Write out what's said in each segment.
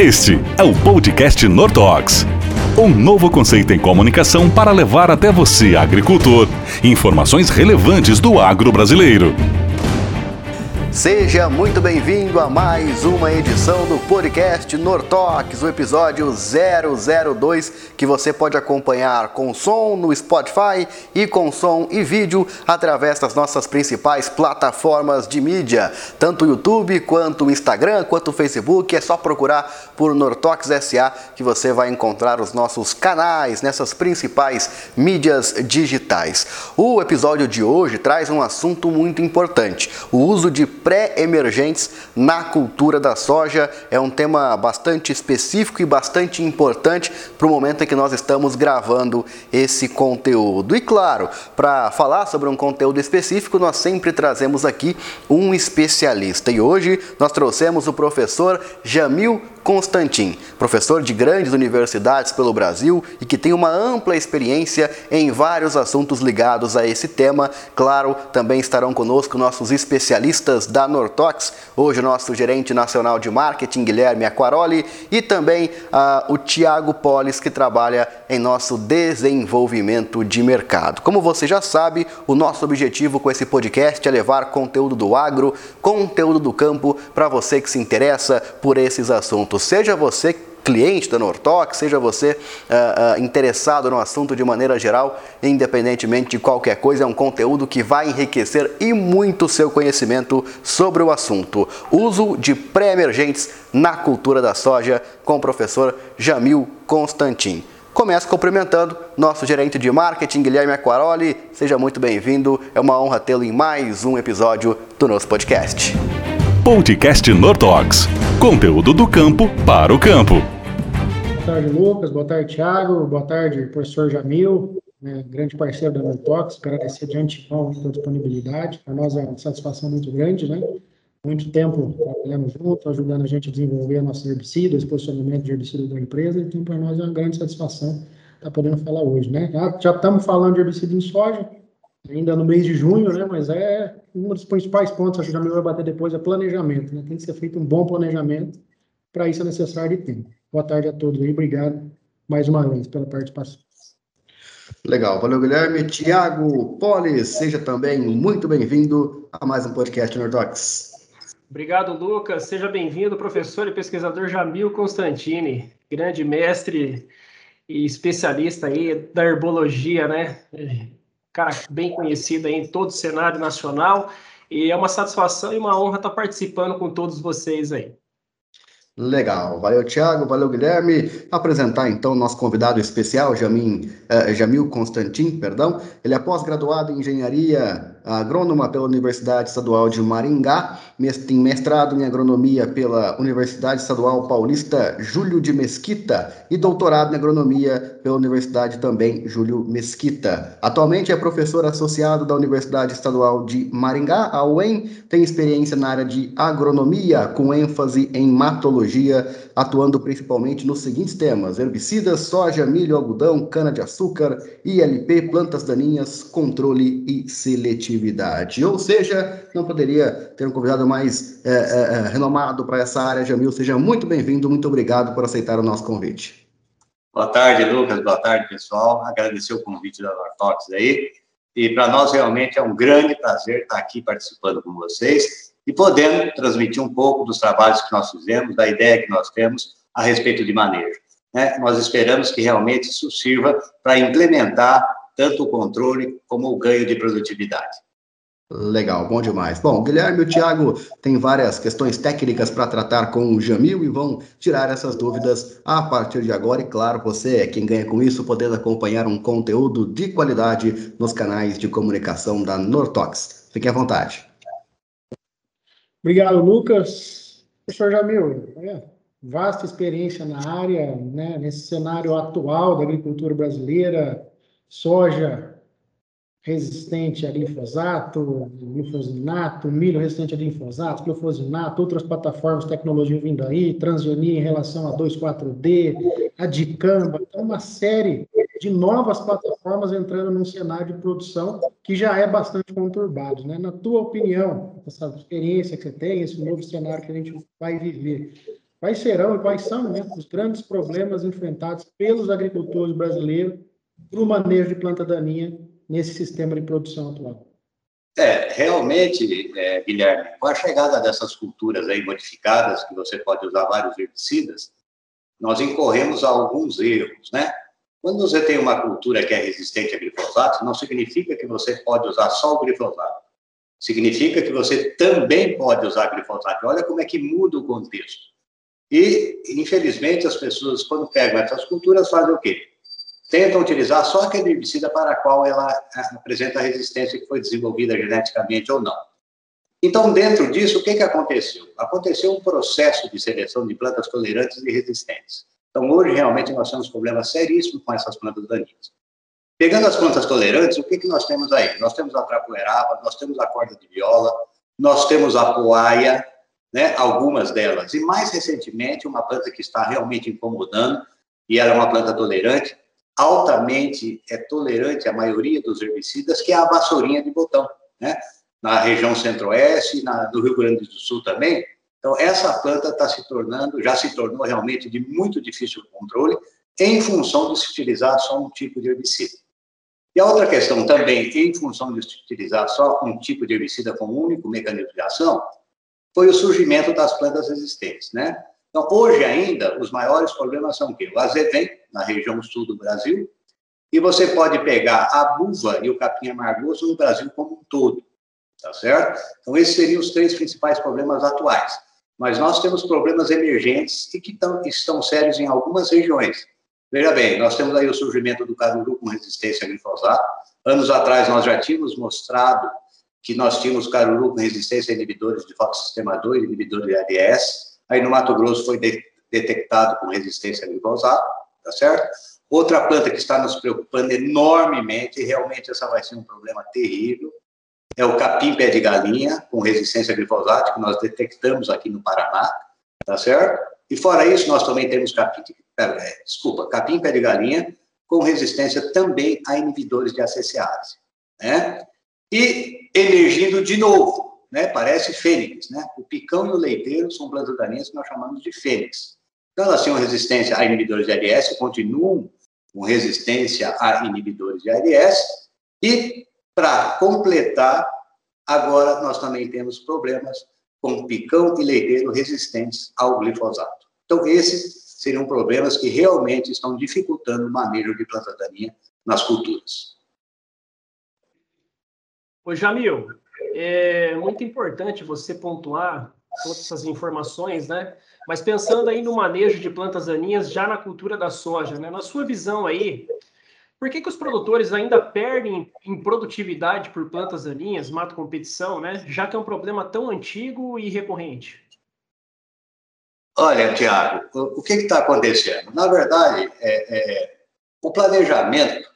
Este é o podcast Nortox. Um novo conceito em comunicação para levar até você, agricultor, informações relevantes do agro brasileiro. Seja muito bem-vindo a mais uma edição do podcast Nortox, o episódio 002, que você pode acompanhar com som no Spotify e com som e vídeo através das nossas principais plataformas de mídia, tanto o YouTube quanto o Instagram, quanto o Facebook. É só procurar por Nortox SA que você vai encontrar os nossos canais nessas principais mídias digitais. O episódio de hoje traz um assunto muito importante: o uso de pré-emergentes na cultura da soja. É um tema bastante específico e bastante importante para o momento em que nós estamos gravando esse conteúdo. E claro, para falar sobre um conteúdo específico, nós sempre trazemos aqui um especialista. E hoje nós trouxemos o professor Jamil Constantin, professor de grandes universidades pelo Brasil e que tem uma ampla experiência em vários assuntos ligados a esse tema. Claro, também estarão conosco nossos especialistas da Nortox, hoje o nosso gerente nacional de marketing, Guilherme Aquaroli, e também uh, o Tiago Polis, que trabalha em nosso desenvolvimento de mercado. Como você já sabe, o nosso objetivo com esse podcast é levar conteúdo do agro, conteúdo do campo para você que se interessa por esses assuntos assunto, seja você cliente da Nortox, seja você uh, uh, interessado no assunto de maneira geral, independentemente de qualquer coisa, é um conteúdo que vai enriquecer e muito seu conhecimento sobre o assunto. Uso de pré-emergentes na cultura da soja com o professor Jamil Constantin. Começo cumprimentando nosso gerente de marketing, Guilherme Aquaroli. Seja muito bem-vindo, é uma honra tê-lo em mais um episódio do nosso podcast. Podcast Nortox. Conteúdo do campo para o campo. Boa tarde, Lucas. Boa tarde, Thiago. Boa tarde, professor Jamil, né, grande parceiro da Nortox. Agradecer de antemão a disponibilidade. Para nós é uma satisfação muito grande, né? Muito tempo trabalhando junto, ajudando a gente a desenvolver nossos herbicidas, posicionamento de herbicida da empresa. Então, para nós é uma grande satisfação estar podendo falar hoje, né? Já, estamos falando de herbicida em soja, ainda no mês de junho, né? Mas é um dos principais pontos, acho que já me vai bater depois, é planejamento, né? Tem que ser feito um bom planejamento, para isso é necessário de tempo. Boa tarde a todos e obrigado mais uma vez pela participação. Legal, valeu Guilherme. Tiago Polis, seja também muito bem-vindo a mais um podcast Nordox. Obrigado, Lucas. Seja bem-vindo, professor e pesquisador Jamil Constantini, grande mestre e especialista aí da herbologia, né? Cara bem conhecido em todo o cenário nacional. E é uma satisfação e uma honra estar participando com todos vocês aí. Legal, valeu Thiago, valeu Guilherme. Apresentar então nosso convidado especial, Jamil, uh, Jamil Constantin, perdão. Ele é pós-graduado em engenharia agrônoma pela Universidade Estadual de Maringá, tem mestrado em agronomia pela Universidade Estadual Paulista Júlio de Mesquita e doutorado em agronomia pela Universidade também Júlio Mesquita. Atualmente é professor associado da Universidade Estadual de Maringá, a UEM, tem experiência na área de agronomia com ênfase em matologia, atuando principalmente nos seguintes temas: herbicidas, soja, milho, algodão, cana-de-açúcar, ILP, plantas daninhas, controle e seletividade atividade. Ou seja, não poderia ter um convidado mais é, é, é renomado para essa área. Jamil, seja muito bem-vindo, muito obrigado por aceitar o nosso convite. Boa tarde, Lucas, boa tarde, pessoal. Agradecer o convite da Nortox aí. E para nós realmente é um grande prazer estar aqui participando com vocês e podendo transmitir um pouco dos trabalhos que nós fizemos, da ideia que nós temos a respeito de manejo. Né? Nós esperamos que realmente isso sirva para implementar tanto o controle como o ganho de produtividade. Legal, bom demais. Bom, Guilherme e o Thiago têm várias questões técnicas para tratar com o Jamil e vão tirar essas dúvidas a partir de agora. E claro, você é quem ganha com isso, podendo acompanhar um conteúdo de qualidade nos canais de comunicação da Nortox. Fique à vontade. Obrigado, Lucas. Professor Jamil, é, vasta experiência na área, né, nesse cenário atual da agricultura brasileira, soja resistente a glifosato, glifosinato, milho resistente a glifosato, glifosinato, outras plataformas tecnologia vindo aí, transgenia em relação a 2,4-D, a dicamba, então uma série de novas plataformas entrando num cenário de produção que já é bastante conturbado, né? Na tua opinião, essa experiência que você tem, esse novo cenário que a gente vai viver, quais serão e quais são né, os grandes problemas enfrentados pelos agricultores brasileiros no manejo de planta daninha nesse sistema de produção atual? É, realmente, é, Guilherme, com a chegada dessas culturas aí modificadas, que você pode usar vários herbicidas, nós incorremos a alguns erros, né? Quando você tem uma cultura que é resistente a glifosato, não significa que você pode usar só o glifosato. Significa que você também pode usar glifosato. Olha como é que muda o contexto. E, infelizmente, as pessoas, quando pegam essas culturas, fazem o quê? Tentam utilizar só aquele herbicida para a qual ela apresenta a resistência que foi desenvolvida geneticamente ou não. Então, dentro disso, o que, que aconteceu? Aconteceu um processo de seleção de plantas tolerantes e resistentes. Então, hoje, realmente, nós temos problemas seríssimos com essas plantas daninhas. Pegando as plantas tolerantes, o que, que nós temos aí? Nós temos a trapoeraba, nós temos a corda de viola, nós temos a poaia, né, algumas delas. E mais recentemente, uma planta que está realmente incomodando, e ela é uma planta tolerante, altamente é tolerante à maioria dos herbicidas, que é a vassourinha de botão, né? Na região centro-oeste, no Rio Grande do Sul também. Então, essa planta está se tornando, já se tornou realmente de muito difícil controle, em função de se utilizar só um tipo de herbicida. E a outra questão também, em função de se utilizar só um tipo de herbicida com um único mecanismo de ação, foi o surgimento das plantas resistentes, né? Então, hoje ainda, os maiores problemas são o quê? O azevém, na região sul do Brasil, e você pode pegar a buva e o capim amargoso no Brasil como um todo, tá certo? Então, esses seriam os três principais problemas atuais. Mas nós temos problemas emergentes e que tão, estão sérios em algumas regiões. Veja bem, nós temos aí o surgimento do caruru com resistência a glifosato. Anos atrás, nós já tínhamos mostrado que nós tínhamos caruru com resistência a inibidores de fotossistema 2, inibidores de ADS. Aí no Mato Grosso foi de, detectado com resistência a glifosato, tá certo? Outra planta que está nos preocupando enormemente, e realmente essa vai ser um problema terrível, é o capim pé de galinha com resistência a glifosato, que nós detectamos aqui no Paraná, tá certo? E fora isso, nós também temos capim, é, desculpa, capim pé de galinha com resistência também a inibidores de ACCase, né? E emergindo de novo, né? Parece fênix, né? O picão e o leiteiro são plantas daninhas que nós chamamos de fênix. Então, elas tinham resistência a inibidores de ARS, continuam com resistência a inibidores de ARS, e, para completar, agora nós também temos problemas com picão e leiteiro resistentes ao glifosato. Então, esses seriam problemas que realmente estão dificultando o manejo de planta daninha nas culturas. Ô, Jamil, é muito importante você pontuar todas essas informações, né? Mas pensando aí no manejo de plantas daninhas já na cultura da soja, né? Na sua visão aí, por que, que os produtores ainda perdem em produtividade por plantas daninhas, mato competição, né? Já que é um problema tão antigo e recorrente? Olha, Tiago, o, que está acontecendo? Na verdade, é, é, o planejamento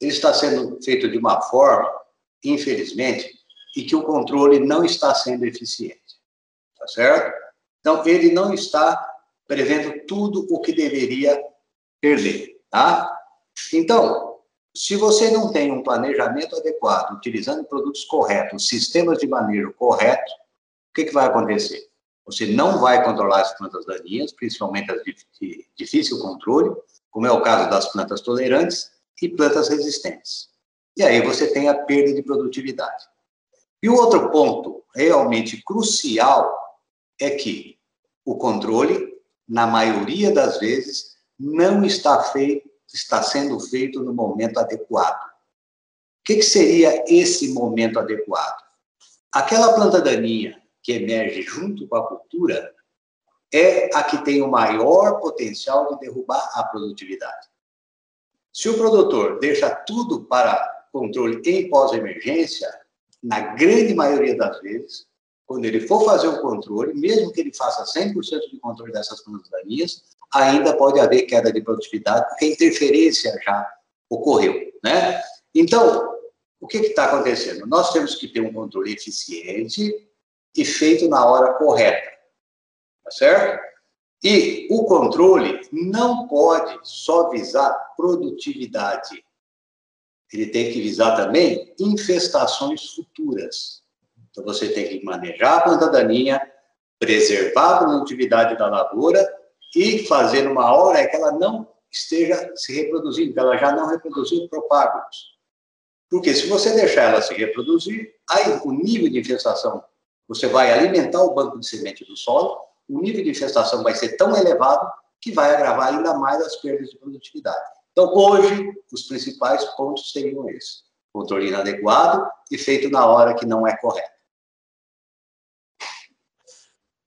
está sendo feito de uma forma infelizmente, e que o controle não está sendo eficiente. Tá certo? Então, ele não está prevendo tudo o que deveria perder, tá? Então, se você não tem um planejamento adequado, utilizando produtos corretos, sistemas de manejo correto, o que, que vai acontecer? Você não vai controlar as plantas daninhas, principalmente as de, de difícil controle, como é o caso das plantas tolerantes e plantas resistentes. E aí você tem a perda de produtividade. E o outro ponto realmente crucial é que o controle, na maioria das vezes, não está feito, está sendo feito no momento adequado. O que, que seria esse momento adequado? Aquela planta daninha que emerge junto com a cultura é a que tem o maior potencial de derrubar a produtividade. Se o produtor deixa tudo para controle em pós-emergência, na grande maioria das vezes, quando ele for fazer o controle, mesmo que ele faça 100% de controle dessas plantas daninhas, ainda pode haver queda de produtividade, porque a interferência já ocorreu, né? Então, o que está acontecendo? Nós temos que ter um controle eficiente e feito na hora correta, tá certo? E o controle não pode só visar produtividade ele tem que visar também infestações futuras. Então, você tem que manejar a planta daninha preservar a produtividade da lavoura e fazer uma hora que ela não esteja se reproduzindo, que ela já não reproduziu propágulos. Porque se você deixar ela se reproduzir, aí o nível de infestação, você vai alimentar o banco de semente do solo, o nível de infestação vai ser tão elevado que vai agravar ainda mais as perdas de produtividade. Então, hoje, os principais pontos seriam esses: controle inadequado e feito na hora que não é correto.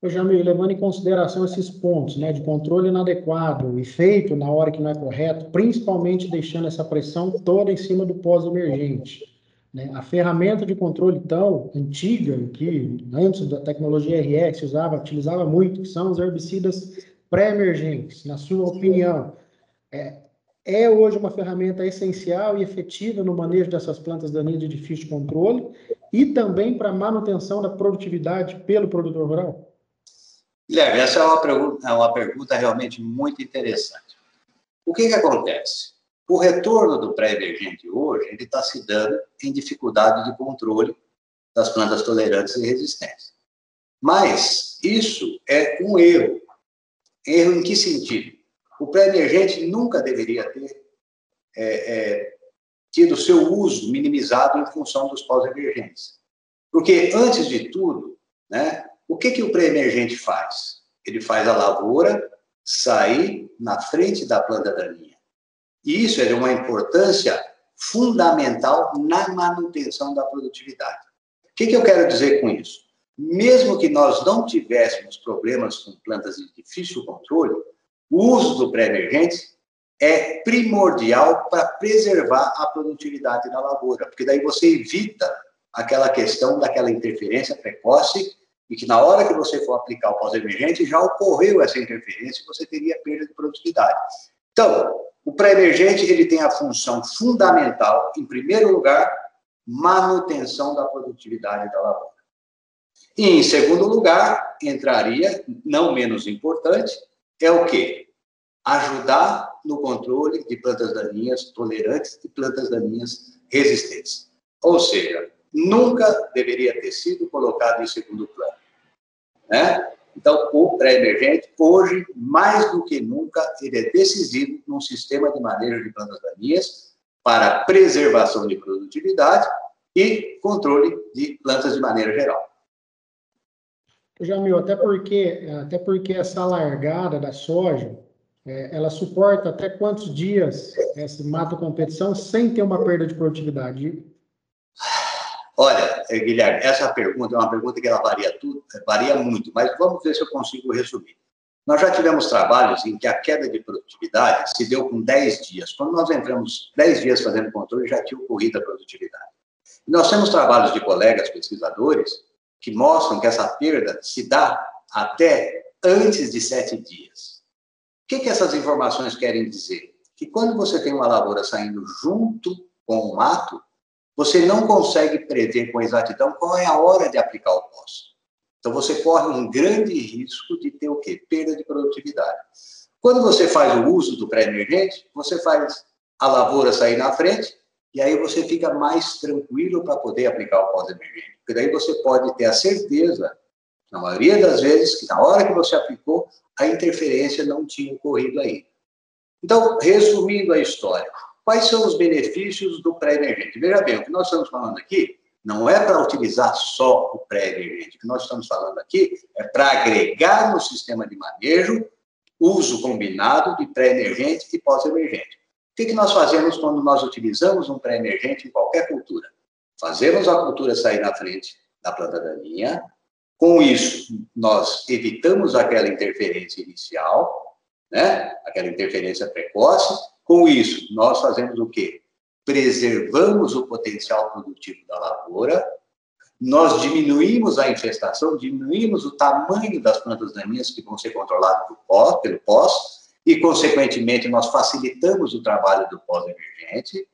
Ô, Jamil, levando em consideração esses pontos, né, de controle inadequado e feito na hora que não é correto, principalmente deixando essa pressão toda em cima do pós-emergente. Né? A ferramenta de controle tão antiga, que antes da tecnologia RS usava, utilizava muito, que são os herbicidas pré-emergentes, na sua opinião, é, é hoje uma ferramenta essencial e efetiva no manejo dessas plantas daninhas de difícil controle e também para manutenção da produtividade pelo produtor rural? Guilherme, essa é uma pergunta, é uma pergunta realmente muito interessante. O que, que acontece? O retorno do pré-emergente hoje ele está se dando em dificuldade de controle das plantas tolerantes e resistentes. Mas isso é um erro. Erro em que sentido? O pré-emergente nunca deveria ter é, é, tido seu uso minimizado em função dos pós-emergentes. Porque, antes de tudo, né, o que, que o pré-emergente faz? Ele faz a lavoura sair na frente da planta daninha. E isso é de uma importância fundamental na manutenção da produtividade. O que, que eu quero dizer com isso? Mesmo que nós não tivéssemos problemas com plantas de difícil controle, o uso do pré-emergente é primordial para preservar a produtividade da lavoura, porque daí você evita aquela questão daquela interferência precoce e que na hora que você for aplicar o pós-emergente, já ocorreu essa interferência e você teria perda de produtividade. Então, o pré-emergente ele tem a função fundamental, em primeiro lugar, manutenção da produtividade da lavoura. E, em segundo lugar, entraria, não menos importante, é o quê? Ajudar no controle de plantas daninhas tolerantes e plantas daninhas resistentes. Ou seja, nunca deveria ter sido colocado em segundo plano. Né? Então, o pré-emergente, hoje, mais do que nunca, ele é decisivo num sistema de manejo de plantas daninhas para preservação de produtividade e controle de plantas de maneira geral. Jamil, até porque, até porque essa largada da soja, é, ela suporta até quantos dias essa mata competição sem ter uma perda de produtividade? Olha, eh, Guilherme, essa pergunta é uma pergunta que ela varia tudo, varia muito, mas vamos ver se eu consigo resumir. Nós já tivemos trabalhos em que a queda de produtividade se deu com 10 dias. Quando nós entramos 10 dias fazendo controle, já tinha ocorrido a produtividade. Nós temos trabalhos de colegas pesquisadores que mostram que essa perda se dá até antes de sete dias. O que, que essas informações querem dizer? Que quando você tem uma lavoura saindo junto com o mato, você não consegue prever com exatidão qual é a hora de aplicar o pós. Então, você corre um grande risco de ter o quê? Perda de produtividade. Quando você faz o uso do pré-emergente, você faz a lavoura sair na frente e aí você fica mais tranquilo para poder aplicar o pós-emergente. Porque daí você pode ter a certeza, na maioria das vezes, que na hora que você aplicou, a interferência não tinha ocorrido aí. Então, resumindo a história, Quais são os benefícios do pré-emergente? Veja bem, o que nós estamos falando aqui não é para utilizar só o pré-emergente. O que nós estamos falando aqui é para agregar no sistema de manejo uso combinado de pré-emergente e pós-emergente. O que, que nós fazemos quando nós utilizamos um pré-emergente em qualquer cultura? Fazemos a cultura sair na frente da planta daninha. Com isso, nós evitamos aquela interferência inicial, né? aquela interferência precoce, com isso, nós fazemos o quê? Preservamos o potencial produtivo da lavoura, nós diminuímos a infestação, diminuímos o tamanho das plantas daninhas que vão ser controladas pelo pós, e, consequentemente, nós facilitamos o trabalho do pós-emergente.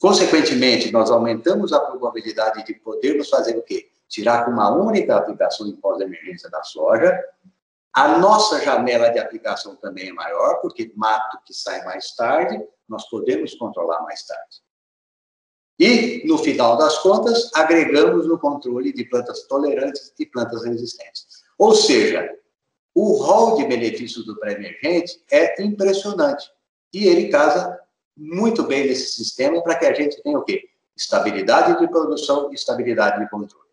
Consequentemente, nós aumentamos a probabilidade de podermos fazer o quê? Tirar com uma única aplicação em pós-emergência da soja, a nossa janela de aplicação também é maior, porque mato que sai mais tarde, nós podemos controlar mais tarde. E, no final das contas, agregamos o controle de plantas tolerantes e plantas resistentes. Ou seja, o rol de benefícios do pré-emergente é impressionante. E ele casa muito bem nesse sistema para que a gente tenha o quê? Estabilidade de produção e estabilidade de controle.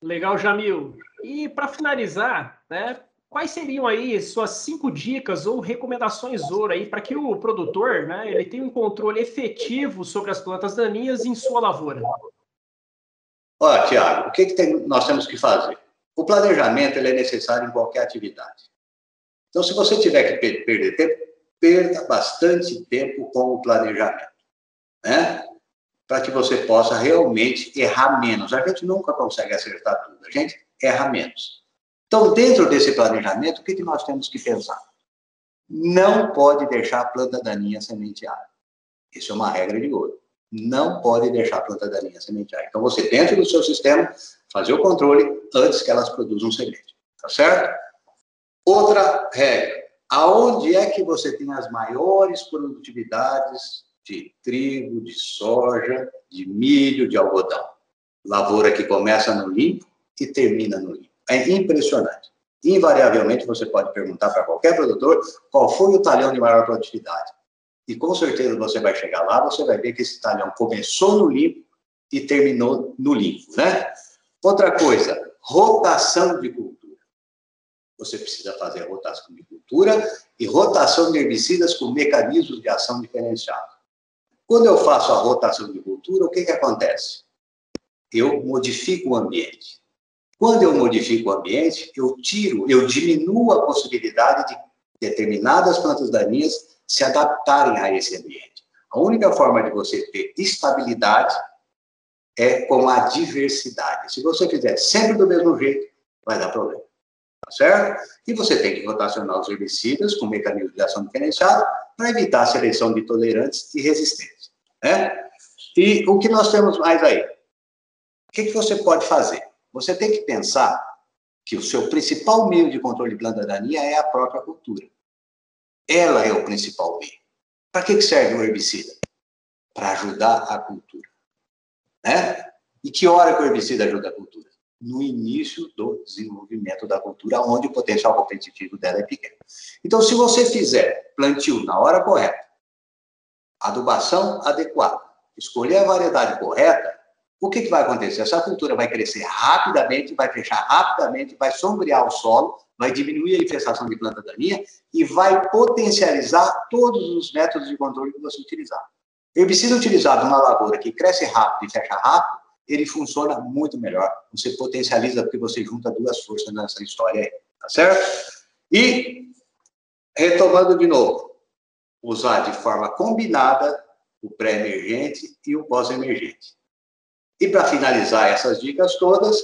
Legal, Jamil. E para finalizar, né, quais seriam aí suas cinco dicas ou recomendações ouro aí para que o produtor, né, ele tenha um controle efetivo sobre as plantas daninhas em sua lavoura? Olha, Tiago, o que, que tem, nós temos que fazer? O planejamento ele é necessário em qualquer atividade. Então, se você tiver que perder tempo, perda bastante tempo com o planejamento, né? Para que você possa realmente errar menos. A gente nunca consegue acertar tudo, a gente erra menos. Então, dentro desse planejamento, o que, que nós temos que pensar? Não pode deixar a planta daninha sementeada. Isso é uma regra de ouro. Não pode deixar a planta daninha sementeada. Então, você, dentro do seu sistema, fazer o controle antes que elas produzam semente. Tá certo? Outra regra. Aonde é que você tem as maiores produtividades de trigo, de soja, de milho, de algodão? Lavoura que começa no limpo e termina no limpo. É impressionante. Invariavelmente, você pode perguntar para qualquer produtor qual foi o talhão de maior produtividade. E com certeza você vai chegar lá, você vai ver que esse talhão começou no limpo e terminou no limpo, né? Outra coisa, rotação de cultura. Você precisa fazer rotação de cultura e rotação de herbicidas com mecanismos de ação diferenciados. Quando eu faço a rotação de cultura, o que, que acontece? Eu modifico o ambiente. Quando eu modifico o ambiente, eu tiro, eu diminuo a possibilidade de determinadas plantas daninhas se adaptarem a esse ambiente. A única forma de você ter estabilidade é com a diversidade. Se você fizer sempre do mesmo jeito, vai dar problema. Tá certo? E você tem que rotacionar os herbicidas com mecanismo de ação diferenciado para evitar a seleção de tolerantes e resistentes. Né? E o que nós temos mais aí? O que, que você pode fazer? Você tem que pensar que o seu principal meio de controle de planta daninha é a própria cultura. Ela é o principal meio. Para que serve o herbicida? Para ajudar a cultura. Né? E que hora que o herbicida ajuda a cultura? No início do desenvolvimento da cultura, onde o potencial competitivo dela é pequeno. Então, se você fizer plantio na hora correta, adubação adequada, escolher a variedade correta, o que, que vai acontecer? Essa cultura vai crescer rapidamente, vai fechar rapidamente, vai sombrear o solo, vai diminuir a infestação de planta daninha e vai potencializar todos os métodos de controle que você utilizar. Herbicida utilizado numa lavoura que cresce rápido e fecha rápido, ele funciona muito melhor. Você potencializa porque você junta duas forças nessa história aí, tá certo? E, retomando de novo, usar de forma combinada o pré-emergente e o pós-emergente. E para finalizar essas dicas todas,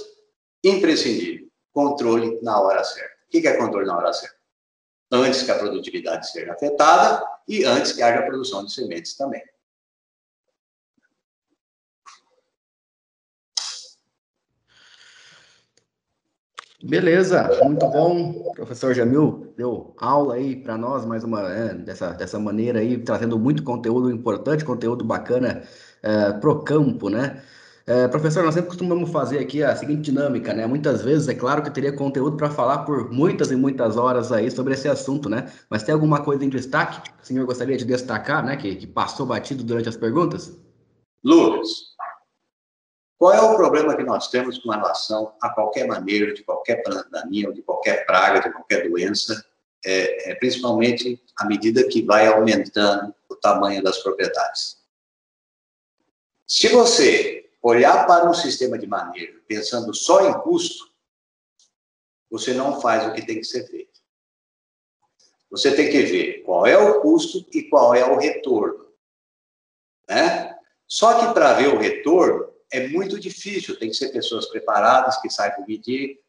imprescindível, controle na hora certa. O que é controle na hora certa? Antes que a produtividade seja afetada e antes que haja produção de sementes também. Beleza, muito bom. Professor Jamil deu aula aí para nós, mais uma, é, dessa, dessa maneira aí, trazendo muito conteúdo importante, conteúdo bacana é, pro campo, né? É, professor, nós sempre costumamos fazer aqui a seguinte dinâmica, né? Muitas vezes, é claro que eu teria conteúdo para falar por muitas e muitas horas aí sobre esse assunto, né? Mas tem alguma coisa em destaque que o senhor gostaria de destacar, né? Que, que passou batido durante as perguntas? Lucas, qual é o problema que nós temos com relação a qualquer maneira, de qualquer pandemia, de qualquer praga, de qualquer doença, é, é, principalmente à medida que vai aumentando o tamanho das propriedades? Se você olhar para um sistema de manejo pensando só em custo, você não faz o que tem que ser feito. Você tem que ver qual é o custo e qual é o retorno. Né? Só que para ver o retorno é muito difícil, tem que ser pessoas preparadas, que saibam medir,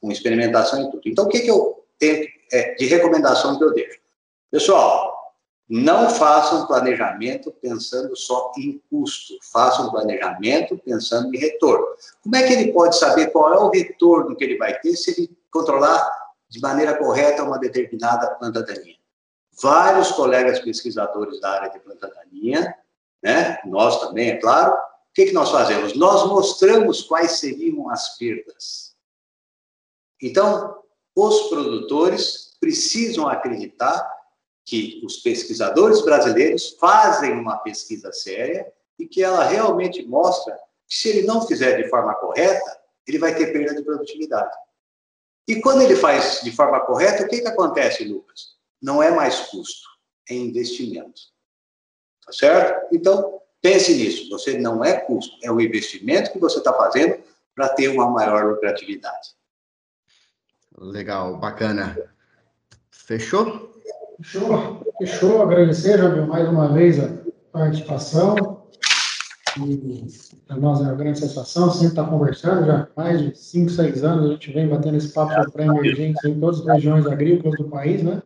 com experimentação e tudo. Então, o que, que eu tenho é, de recomendação que eu deixo? Pessoal, não façam planejamento pensando só em custo, façam planejamento pensando em retorno. Como é que ele pode saber qual é o retorno que ele vai ter se ele controlar de maneira correta uma determinada planta daninha? Vários colegas pesquisadores da área de planta daninha, né? nós também, é claro, o que, que nós fazemos? Nós mostramos quais seriam as perdas. Então, os produtores precisam acreditar que os pesquisadores brasileiros fazem uma pesquisa séria e que ela realmente mostra que se ele não fizer de forma correta, ele vai ter perda de produtividade. E quando ele faz de forma correta, o que, que acontece, Lucas? Não é mais custo, é investimento. Tá certo? Então, pense nisso. Você não é custo, é o investimento que você está fazendo para ter uma maior lucratividade. Legal, bacana. Fechou? Fechou, fechou. Agradecer, Jamil, mais uma vez a participação. E para nós é uma grande sensação, sempre estar tá conversando, já há mais de 5, 6 anos a gente vem batendo esse papo sobre pré-emergentes em todas as regiões agrícolas do país, né?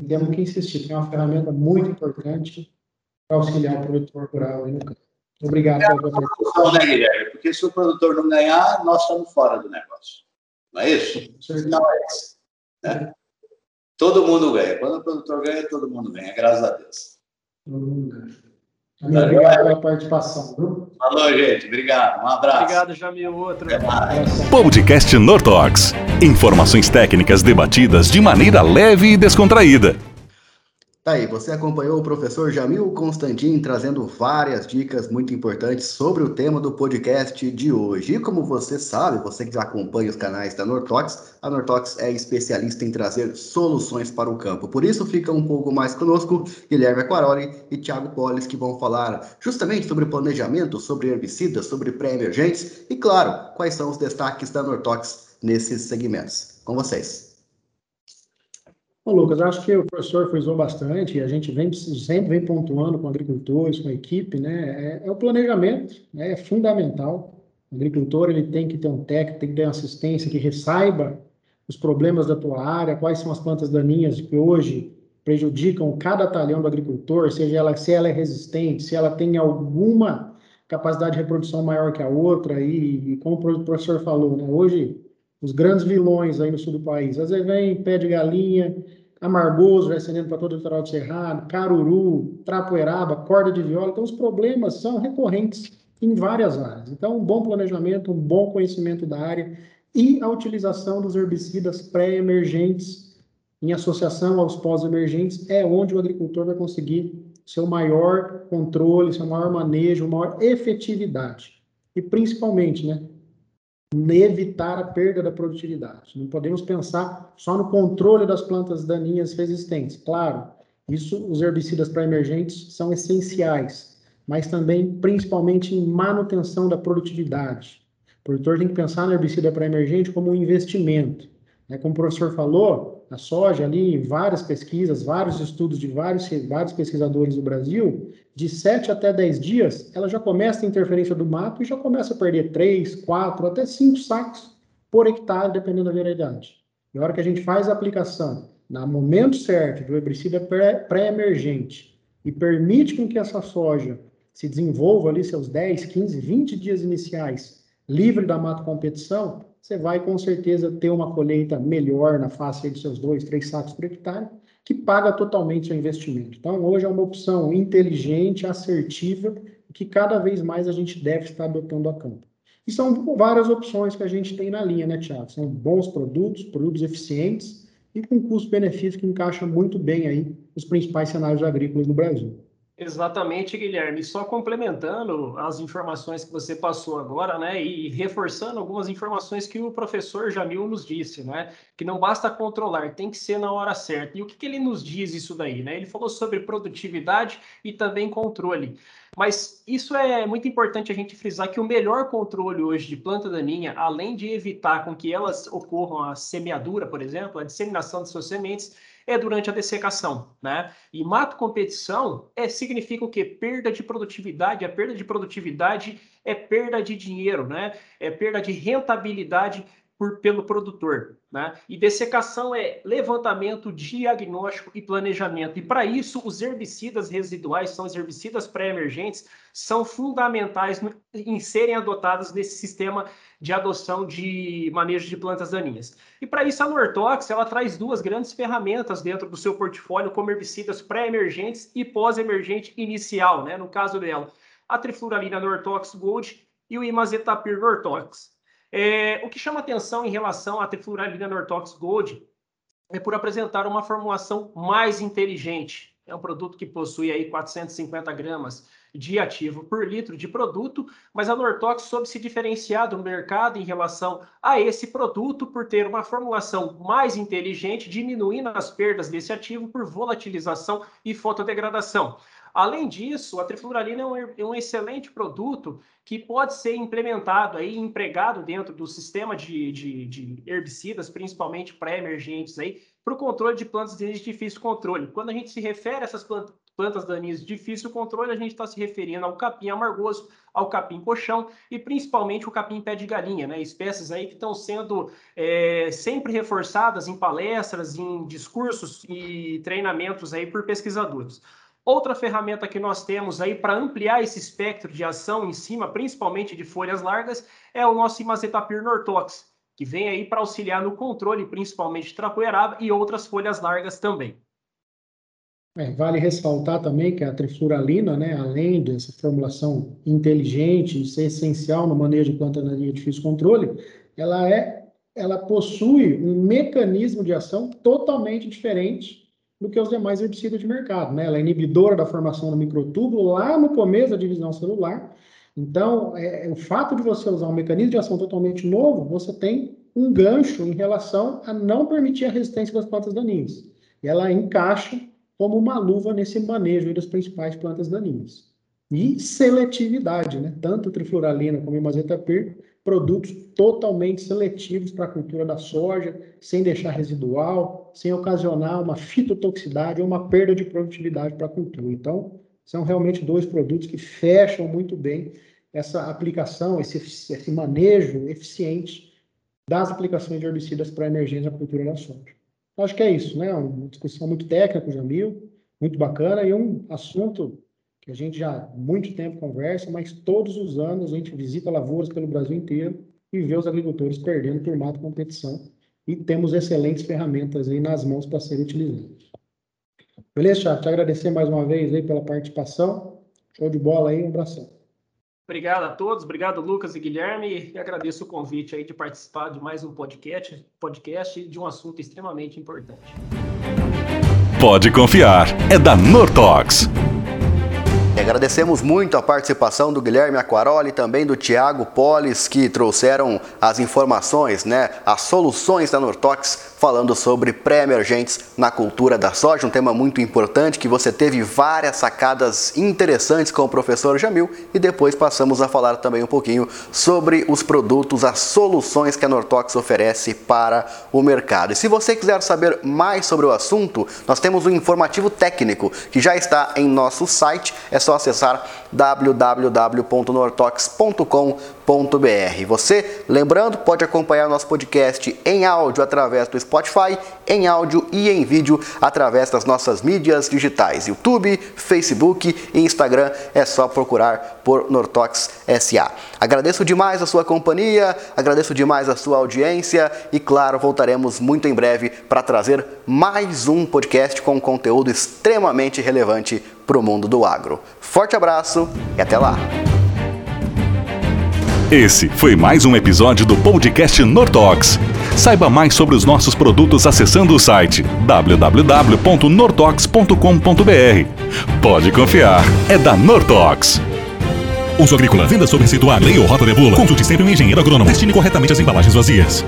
E temos que insistir, é uma ferramenta muito importante para auxiliar o produtor rural aí no campo. Obrigado pela participação. Né, Guilherme? Porque se o produtor não ganhar, nós estamos fora do negócio. Não é isso? Não é isso. Né? Todo mundo ganha. Quando o produtor ganha, todo mundo ganha, graças a Deus. Todo mundo ganha. Obrigado pela participação. Viu? Falou, gente. Obrigado. Um abraço. Obrigado, Jamil. Outro. Podcast Nortox. Informações técnicas debatidas de maneira leve e descontraída. Tá aí, você acompanhou o professor Jamil Constantin trazendo várias dicas muito importantes sobre o tema do podcast de hoje. E como você sabe, você que já acompanha os canais da Nortox, a Nortox é especialista em trazer soluções para o campo. Por isso, fica um pouco mais conosco Guilherme Aquaroli e Thiago Polis, que vão falar justamente sobre planejamento, sobre herbicidas, sobre pré-emergentes e, claro, quais são os destaques da Nortox nesses segmentos. Com vocês. Bom, Lucas, acho que o professor frisou bastante e a gente vem, sempre vem pontuando com agricultores, com a equipe, né? É, é o planejamento, né? é fundamental. O agricultor ele tem que ter um técnico, tem que ter uma assistência que saiba os problemas da tua área, quais são as plantas daninhas que hoje prejudicam cada talhão do agricultor, seja ela se ela é resistente, se ela tem alguma capacidade de reprodução maior que a outra e, e como o professor falou, né? Hoje os grandes vilões aí no sul do país. Às vezes vem pé de galinha, amargoso, já estendendo para todo o litoral do Cerrado, caruru, trapoeraba, corda de viola. Então, os problemas são recorrentes em várias áreas. Então, um bom planejamento, um bom conhecimento da área e a utilização dos herbicidas pré-emergentes em associação aos pós-emergentes é onde o agricultor vai conseguir seu maior controle, seu maior manejo, maior efetividade. E principalmente, né, evitar a perda da produtividade. Não podemos pensar só no controle das plantas daninhas resistentes. Claro, isso os herbicidas para emergentes são essenciais, mas também principalmente em manutenção da produtividade. O produtor tem que pensar no herbicida para emergente como um investimento. Né? Como o professor falou, a soja ali, várias pesquisas, vários estudos de vários, vários pesquisadores do Brasil, de 7 até 10 dias, ela já começa a interferência do mato e já começa a perder 3, 4, até 5 sacos por hectare, dependendo da variedade. E a hora que a gente faz a aplicação, no momento certo, do herbicida pré-emergente, e permite com que essa soja se desenvolva ali seus 10, 15, 20 dias iniciais, livre da mato competição, você vai com certeza ter uma colheita melhor na face dos seus dois, três sacos por hectare, que paga totalmente seu investimento. Então, hoje é uma opção inteligente, assertiva, que cada vez mais a gente deve estar adotando a campo. E são várias opções que a gente tem na linha, né, Tiago? São bons produtos, produtos eficientes e com custo-benefício que encaixa muito bem aí os principais cenários agrícolas no Brasil. Exatamente, Guilherme. Só complementando as informações que você passou agora, né, e reforçando algumas informações que o professor Jamil nos disse, né, que não basta controlar, tem que ser na hora certa. E o que, que ele nos diz isso daí, né? Ele falou sobre produtividade e também controle. Mas isso é muito importante a gente frisar que o melhor controle hoje de planta daninha, além de evitar com que elas ocorram a semeadura, por exemplo, a disseminação de suas sementes, é durante a dessecação, né? E mato competição é, significa o quê? Perda de produtividade. A perda de produtividade é perda de dinheiro, né? É perda de rentabilidade por, pelo produtor. Né? E dessecação é levantamento, diagnóstico e planejamento. E para isso, os herbicidas residuais, são os herbicidas pré-emergentes, são fundamentais no, em serem adotados nesse sistema de adoção de manejo de plantas daninhas. E para isso, a Nortox ela traz duas grandes ferramentas dentro do seu portfólio, como herbicidas pré-emergentes e pós-emergente inicial. Né? No caso dela, a trifluralina Nortox Gold e o imazetapir Nortox. É, o que chama atenção em relação à trifluralina Nortox Gold é por apresentar uma formulação mais inteligente. É um produto que possui aí 450 gramas de ativo por litro de produto, mas a Nortox soube se diferenciar do mercado em relação a esse produto por ter uma formulação mais inteligente, diminuindo as perdas desse ativo por volatilização e fotodegradação. Além disso, a trifluralina é um, é um, excelente produto que pode ser implementado aí, empregado dentro do sistema de, de, de herbicidas, principalmente pré-emergentes aí, para o controle de plantas de difícil controle. Quando a gente se refere a essas plantas, plantas daninhas de difícil controle, a gente está se referindo ao capim amargoso, ao capim coxão e principalmente o capim pé de galinha, né? Espécies aí que estão sendo é, sempre reforçadas em palestras, em discursos e treinamentos aí por pesquisadores. Outra ferramenta que nós temos aí para ampliar esse espectro de ação em cima, principalmente de folhas largas, é o nosso Imazetapir Nortox, que vem aí para auxiliar no controle, principalmente de trapoeraba e outras folhas largas também. É, vale ressaltar também que a trifluralina, né, além dessa formulação inteligente e ser essencial no manejo de planta daninha de difícil controle, ela é, ela possui um mecanismo de ação totalmente diferente do que os demais herbicidas de mercado. Né? Ela é inibidora da formação do microtúbulo lá no começo da divisão celular. Então, é, é, o fato de você usar um mecanismo de ação totalmente novo, você tem um gancho em relação a não permitir a resistência das plantas daninhas. E ela encaixa como uma luva nesse manejo das principais plantas daninhas. E seletividade, né? tanto trifluralina como imazetapir produtos totalmente seletivos para a cultura da soja, sem deixar residual, sem ocasionar uma fitotoxicidade ou uma perda de produtividade para a cultura. Então, são realmente dois produtos que fecham muito bem essa aplicação, esse, esse manejo eficiente das aplicações de herbicidas para emergência cultura da soja. Acho que é isso, né? Uma discussão muito técnica, Jamil, muito bacana e um assunto que a gente já há muito tempo conversa, mas todos os anos a gente visita lavouras pelo Brasil inteiro e vê os agricultores perdendo por mata competição e temos excelentes ferramentas aí nas mãos para serem utilizadas. Beleza, Thiago? Te agradecer mais uma vez aí pela participação. Show de bola aí, um abração. Obrigado a todos, obrigado Lucas e Guilherme, e agradeço o convite aí de participar de mais um podcast, podcast de um assunto extremamente importante. Pode confiar, é da Nortox. Agradecemos muito a participação do Guilherme Aquaroli e também do Tiago Polis, que trouxeram as informações, né, as soluções da Nortox falando sobre pré-emergentes na cultura da soja, um tema muito importante que você teve várias sacadas interessantes com o professor Jamil e depois passamos a falar também um pouquinho sobre os produtos, as soluções que a Nortox oferece para o mercado. E se você quiser saber mais sobre o assunto, nós temos um informativo técnico que já está em nosso site, é só acessar www.nortox.com.br. Você, lembrando, pode acompanhar nosso podcast em áudio através do Spotify, em áudio e em vídeo através das nossas mídias digitais, YouTube, Facebook e Instagram. É só procurar por Nortox SA. Agradeço demais a sua companhia, agradeço demais a sua audiência e, claro, voltaremos muito em breve para trazer mais um podcast com conteúdo extremamente relevante para o mundo do agro. Forte abraço e até lá! Esse foi mais um episódio do podcast Nortox. Saiba mais sobre os nossos produtos acessando o site www.nortox.com.br. Pode confiar, é da Nortox. Uso agrícola, venda sob receituar, lei ou rota de bula. Consulte sempre um engenheiro agrônomo. Destine corretamente as embalagens vazias.